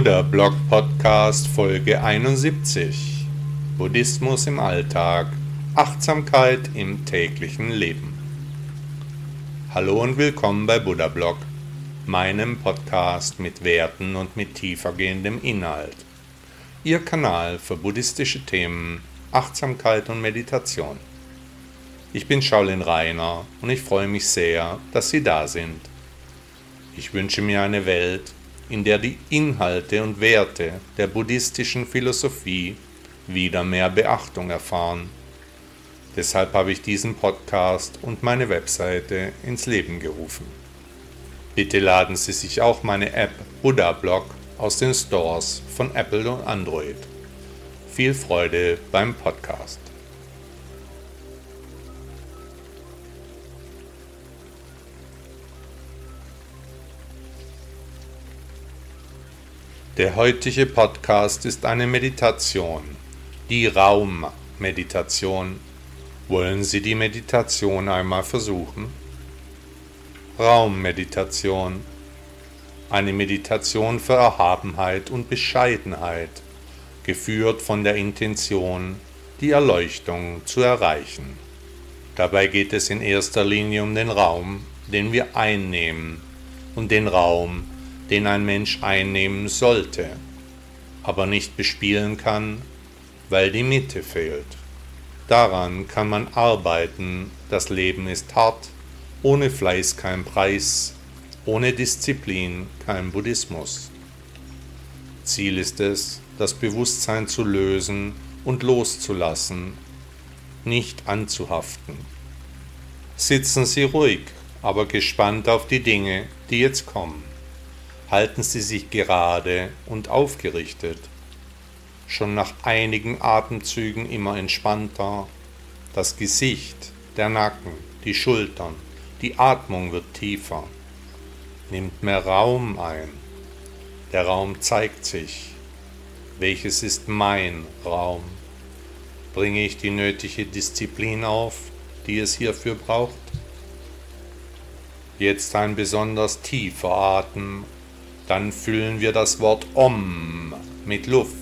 Buddha Blog Podcast Folge 71 Buddhismus im Alltag Achtsamkeit im täglichen Leben. Hallo und willkommen bei Buddha Blog, meinem Podcast mit Werten und mit tiefergehendem Inhalt. Ihr Kanal für buddhistische Themen, Achtsamkeit und Meditation. Ich bin Shaolin Rainer und ich freue mich sehr, dass Sie da sind. Ich wünsche mir eine Welt, in der die Inhalte und Werte der buddhistischen Philosophie wieder mehr Beachtung erfahren. Deshalb habe ich diesen Podcast und meine Webseite ins Leben gerufen. Bitte laden Sie sich auch meine App Buddha Blog aus den Stores von Apple und Android. Viel Freude beim Podcast. Der heutige Podcast ist eine Meditation, die Raummeditation. Wollen Sie die Meditation einmal versuchen? Raummeditation. Eine Meditation für Erhabenheit und Bescheidenheit, geführt von der Intention, die Erleuchtung zu erreichen. Dabei geht es in erster Linie um den Raum, den wir einnehmen und den Raum, den ein Mensch einnehmen sollte, aber nicht bespielen kann, weil die Mitte fehlt. Daran kann man arbeiten, das Leben ist hart, ohne Fleiß kein Preis, ohne Disziplin kein Buddhismus. Ziel ist es, das Bewusstsein zu lösen und loszulassen, nicht anzuhaften. Sitzen Sie ruhig, aber gespannt auf die Dinge, die jetzt kommen halten sie sich gerade und aufgerichtet, schon nach einigen Atemzügen immer entspannter, das Gesicht, der Nacken, die Schultern, die Atmung wird tiefer, nimmt mehr Raum ein, der Raum zeigt sich, welches ist mein Raum, bringe ich die nötige Disziplin auf, die es hierfür braucht? Jetzt ein besonders tiefer Atem dann füllen wir das Wort Om mit Luft.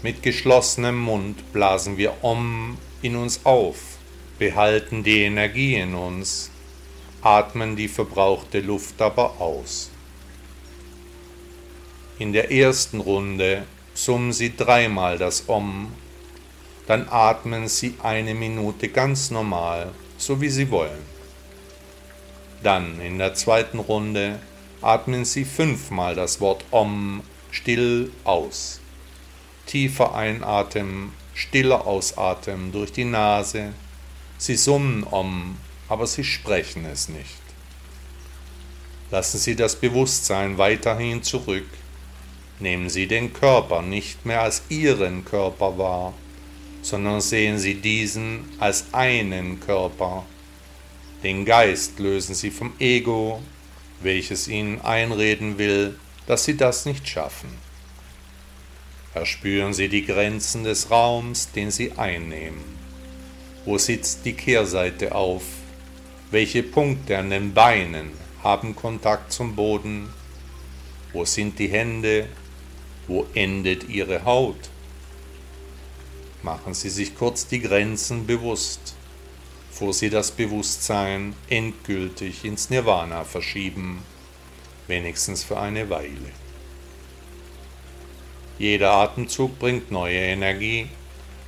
Mit geschlossenem Mund blasen wir Om in uns auf, behalten die Energie in uns, atmen die verbrauchte Luft aber aus. In der ersten Runde summen Sie dreimal das Om, dann atmen Sie eine Minute ganz normal, so wie Sie wollen. Dann in der zweiten Runde atmen Sie fünfmal das Wort Om still aus. Tiefer einatmen, stiller ausatmen durch die Nase. Sie summen Om, aber Sie sprechen es nicht. Lassen Sie das Bewusstsein weiterhin zurück. Nehmen Sie den Körper nicht mehr als Ihren Körper wahr, sondern sehen Sie diesen als einen Körper. Den Geist lösen Sie vom Ego welches ihnen einreden will, dass sie das nicht schaffen. Erspüren sie die Grenzen des Raums, den sie einnehmen. Wo sitzt die Kehrseite auf? Welche Punkte an den Beinen haben Kontakt zum Boden? Wo sind die Hände? Wo endet ihre Haut? Machen Sie sich kurz die Grenzen bewusst bevor sie das Bewusstsein endgültig ins Nirvana verschieben, wenigstens für eine Weile. Jeder Atemzug bringt neue Energie,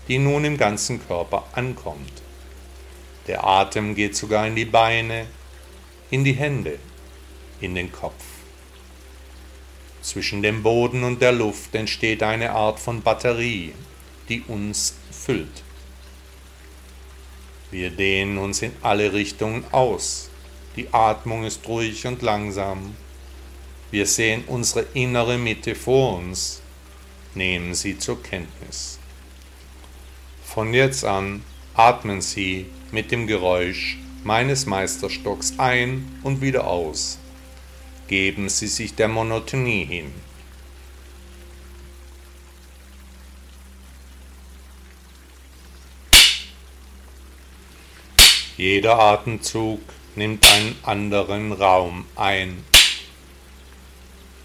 die nun im ganzen Körper ankommt. Der Atem geht sogar in die Beine, in die Hände, in den Kopf. Zwischen dem Boden und der Luft entsteht eine Art von Batterie, die uns füllt. Wir dehnen uns in alle Richtungen aus. Die Atmung ist ruhig und langsam. Wir sehen unsere innere Mitte vor uns. Nehmen sie zur Kenntnis. Von jetzt an atmen Sie mit dem Geräusch meines Meisterstocks ein und wieder aus. Geben Sie sich der Monotonie hin. Jeder Atemzug nimmt einen anderen Raum ein.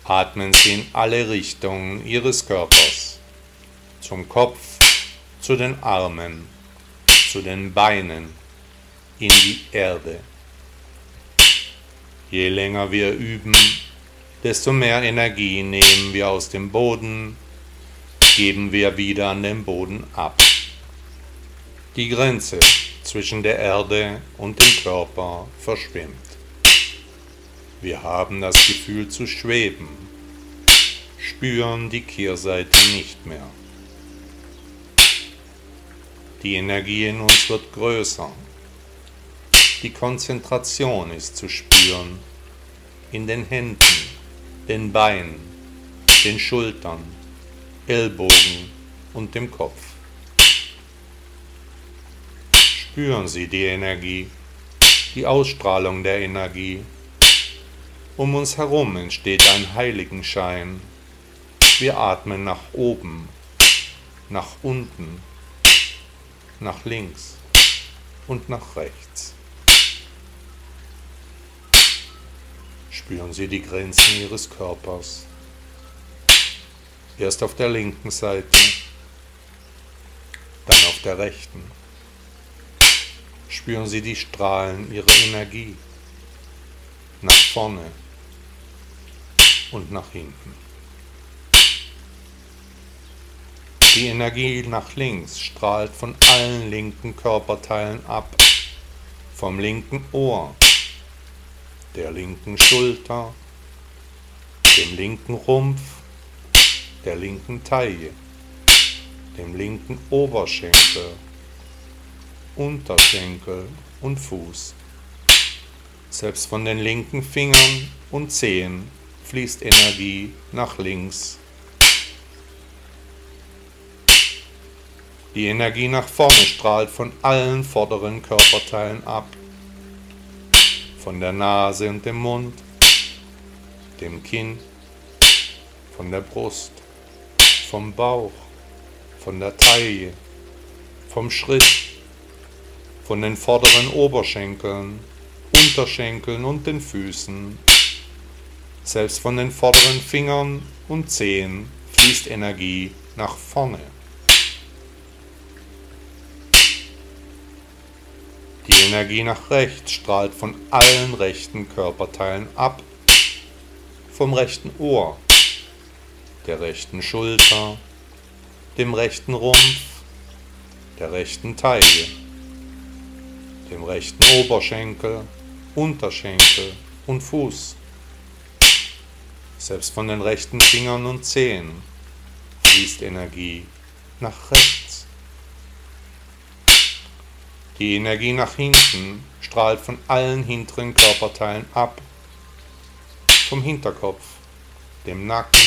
Atmen Sie in alle Richtungen Ihres Körpers, zum Kopf, zu den Armen, zu den Beinen, in die Erde. Je länger wir üben, desto mehr Energie nehmen wir aus dem Boden, geben wir wieder an den Boden ab. Die Grenze zwischen der Erde und dem Körper verschwimmt. Wir haben das Gefühl zu schweben, spüren die Kehrseite nicht mehr. Die Energie in uns wird größer. Die Konzentration ist zu spüren in den Händen, den Beinen, den Schultern, Ellbogen und dem Kopf. Spüren Sie die Energie, die Ausstrahlung der Energie. Um uns herum entsteht ein Heiligenschein. Wir atmen nach oben, nach unten, nach links und nach rechts. Spüren Sie die Grenzen Ihres Körpers. Erst auf der linken Seite, dann auf der rechten spüren Sie die Strahlen Ihrer Energie nach vorne und nach hinten. Die Energie nach links strahlt von allen linken Körperteilen ab, vom linken Ohr, der linken Schulter, dem linken Rumpf, der linken Taille, dem linken Oberschenkel, Unterschenkel und Fuß. Selbst von den linken Fingern und Zehen fließt Energie nach links. Die Energie nach vorne strahlt von allen vorderen Körperteilen ab. Von der Nase und dem Mund, dem Kinn, von der Brust, vom Bauch, von der Taille, vom Schritt, von den vorderen Oberschenkeln, Unterschenkeln und den Füßen. Selbst von den vorderen Fingern und Zehen fließt Energie nach vorne. Die Energie nach rechts strahlt von allen rechten Körperteilen ab, vom rechten Ohr, der rechten Schulter, dem rechten Rumpf, der rechten Taille dem rechten Oberschenkel, Unterschenkel und Fuß. Selbst von den rechten Fingern und Zehen fließt Energie nach rechts. Die Energie nach hinten strahlt von allen hinteren Körperteilen ab, vom Hinterkopf, dem Nacken,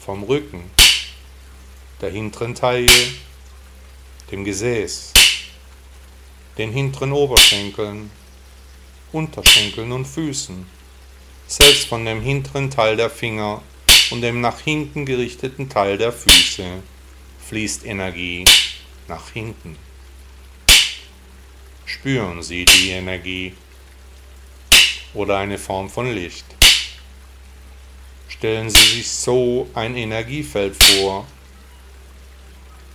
vom Rücken, der hinteren Taille, dem Gesäß, den hinteren Oberschenkeln, Unterschenkeln und Füßen, selbst von dem hinteren Teil der Finger und dem nach hinten gerichteten Teil der Füße fließt Energie nach hinten. Spüren Sie die Energie oder eine Form von Licht. Stellen Sie sich so ein Energiefeld vor.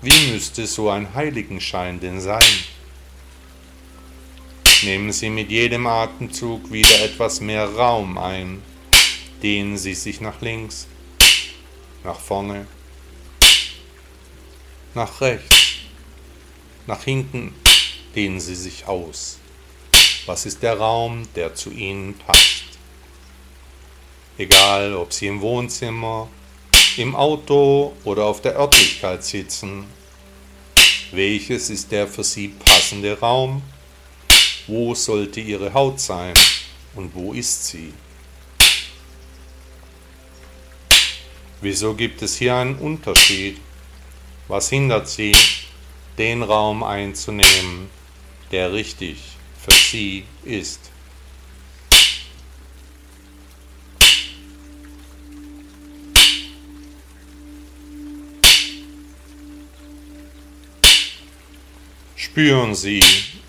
Wie müsste so ein Heiligenschein denn sein? Nehmen Sie mit jedem Atemzug wieder etwas mehr Raum ein. Dehnen Sie sich nach links, nach vorne, nach rechts, nach hinten. Dehnen Sie sich aus. Was ist der Raum, der zu Ihnen passt? Egal, ob Sie im Wohnzimmer, im Auto oder auf der Örtlichkeit sitzen. Welches ist der für Sie passende Raum? Wo sollte ihre Haut sein und wo ist sie? Wieso gibt es hier einen Unterschied? Was hindert sie, den Raum einzunehmen, der richtig für sie ist? Spüren Sie,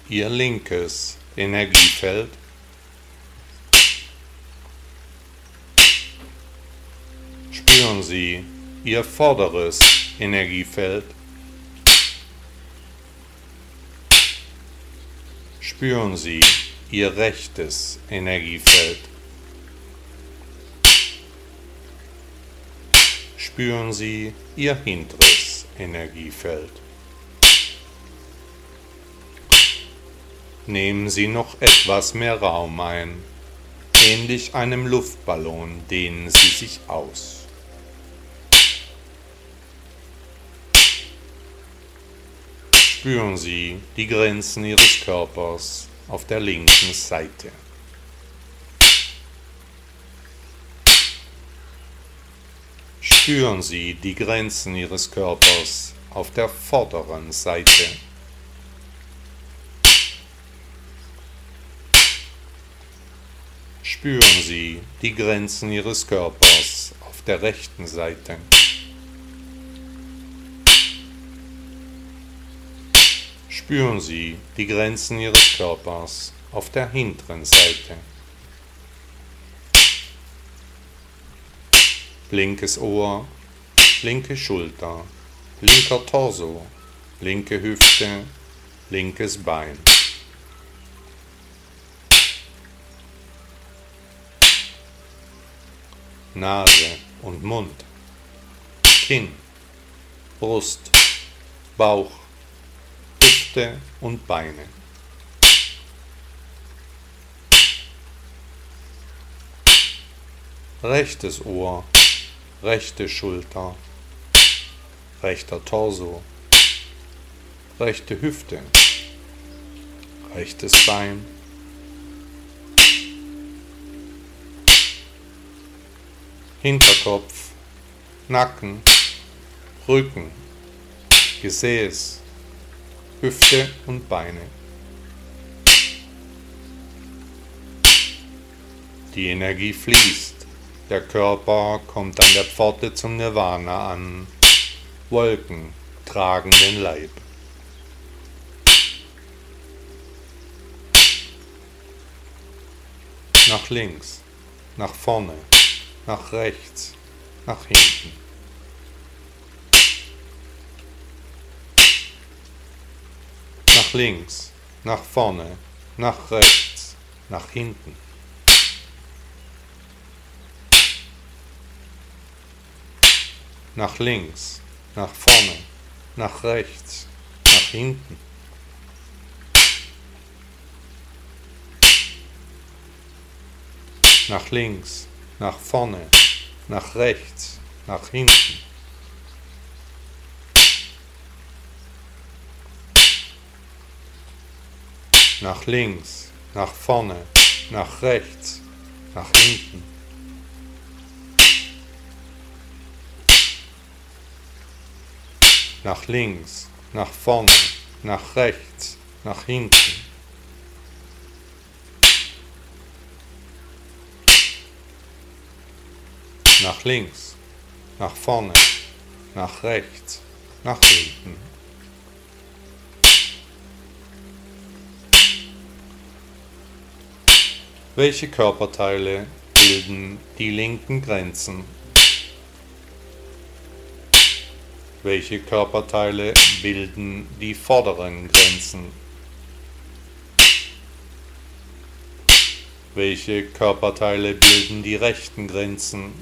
ihr linkes Energiefeld. Sie Ihr vorderes Energiefeld. Spüren Sie Ihr rechtes Energiefeld. Spüren Sie Ihr hinteres Energiefeld. Nehmen Sie noch etwas mehr Raum ein. Ähnlich einem Luftballon dehnen Sie sich aus. Spüren Sie die Grenzen Ihres Körpers auf der linken Seite. Spüren Sie die Grenzen Ihres Körpers auf der vorderen Seite. Spüren Sie die Grenzen Ihres Körpers auf der rechten Seite. Spüren Sie die Grenzen Ihres Körpers auf der hinteren Seite. Linkes Ohr, linke Schulter, linker Torso, linke Hüfte, linkes Bein. Nase und Mund, Kinn, Brust, Bauch, Hüfte und Beine. Rechtes Ohr, rechte Schulter, rechter Torso, rechte Hüfte, rechtes Bein, Hinterkopf, Nacken, Rücken, Gesäß, Hüfte und Beine. Die Energie fließt. Der Körper kommt an der Pforte zum Nirvana an. Wolken tragen den Leib. Nach links, nach vorne, nach rechts, nach hinten. Nach links, nach vorne, nach rechts, nach hinten. Nach links, nach vorne, nach rechts, nach hinten. Nach links, nach vorne, nach rechts, nach hinten. Nach links, nach vorne, nach rechts, nach hinten. Nach links, nach vorne, nach rechts, nach hinten. Nach links, nach vorne, nach rechts, nach hinten. Welche Körperteile bilden die linken Grenzen? Welche Körperteile bilden die vorderen Grenzen? Welche Körperteile bilden die rechten Grenzen?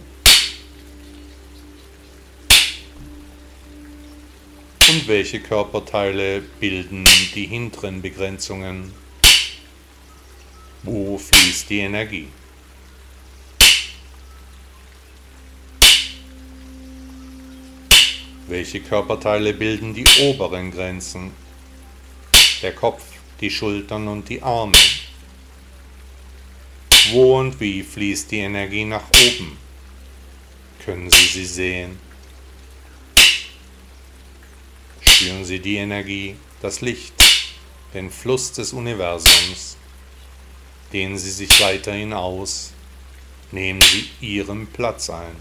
Und welche Körperteile bilden die hinteren Begrenzungen? Wo fließt die Energie? Welche Körperteile bilden die oberen Grenzen? Der Kopf, die Schultern und die Arme. Wo und wie fließt die Energie nach oben? Können Sie sie sehen? Spüren Sie die Energie, das Licht, den Fluss des Universums. Dehnen Sie sich weiterhin aus. Nehmen Sie Ihren Platz ein.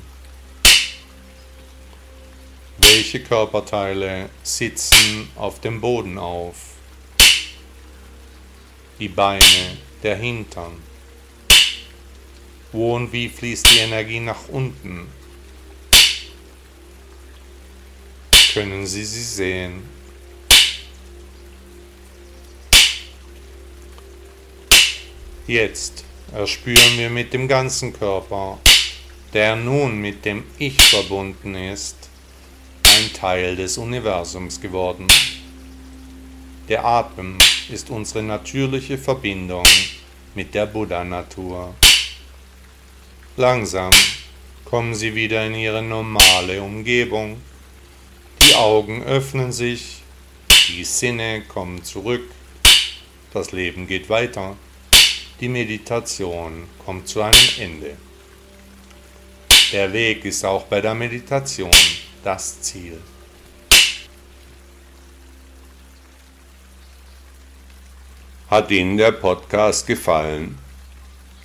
Welche Körperteile sitzen auf dem Boden auf? Die Beine, der Hintern. Wo und wie fließt die Energie nach unten? Können Sie sie sehen. Jetzt erspüren wir mit dem ganzen Körper, der nun mit dem Ich verbunden ist, ein Teil des Universums geworden. Der Atem ist unsere natürliche Verbindung mit der Buddha-Natur. Langsam kommen Sie wieder in Ihre normale Umgebung. Die Augen öffnen sich, die Sinne kommen zurück, das Leben geht weiter. Die Meditation kommt zu einem Ende. Der Weg ist auch bei der Meditation das Ziel. Hat Ihnen der Podcast gefallen?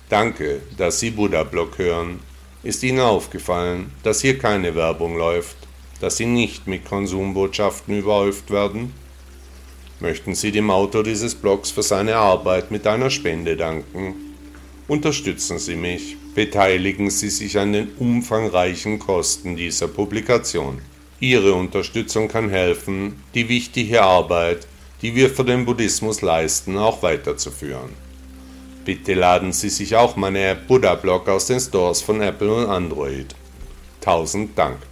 Danke, dass Sie Buddha Blog hören. Ist Ihnen aufgefallen, dass hier keine Werbung läuft, dass Sie nicht mit Konsumbotschaften überhäuft werden? Möchten Sie dem Autor dieses Blogs für seine Arbeit mit einer Spende danken? Unterstützen Sie mich, beteiligen Sie sich an den umfangreichen Kosten dieser Publikation. Ihre Unterstützung kann helfen, die wichtige Arbeit, die wir für den Buddhismus leisten, auch weiterzuführen. Bitte laden Sie sich auch meine App Buddha Blog aus den Stores von Apple und Android. Tausend Dank.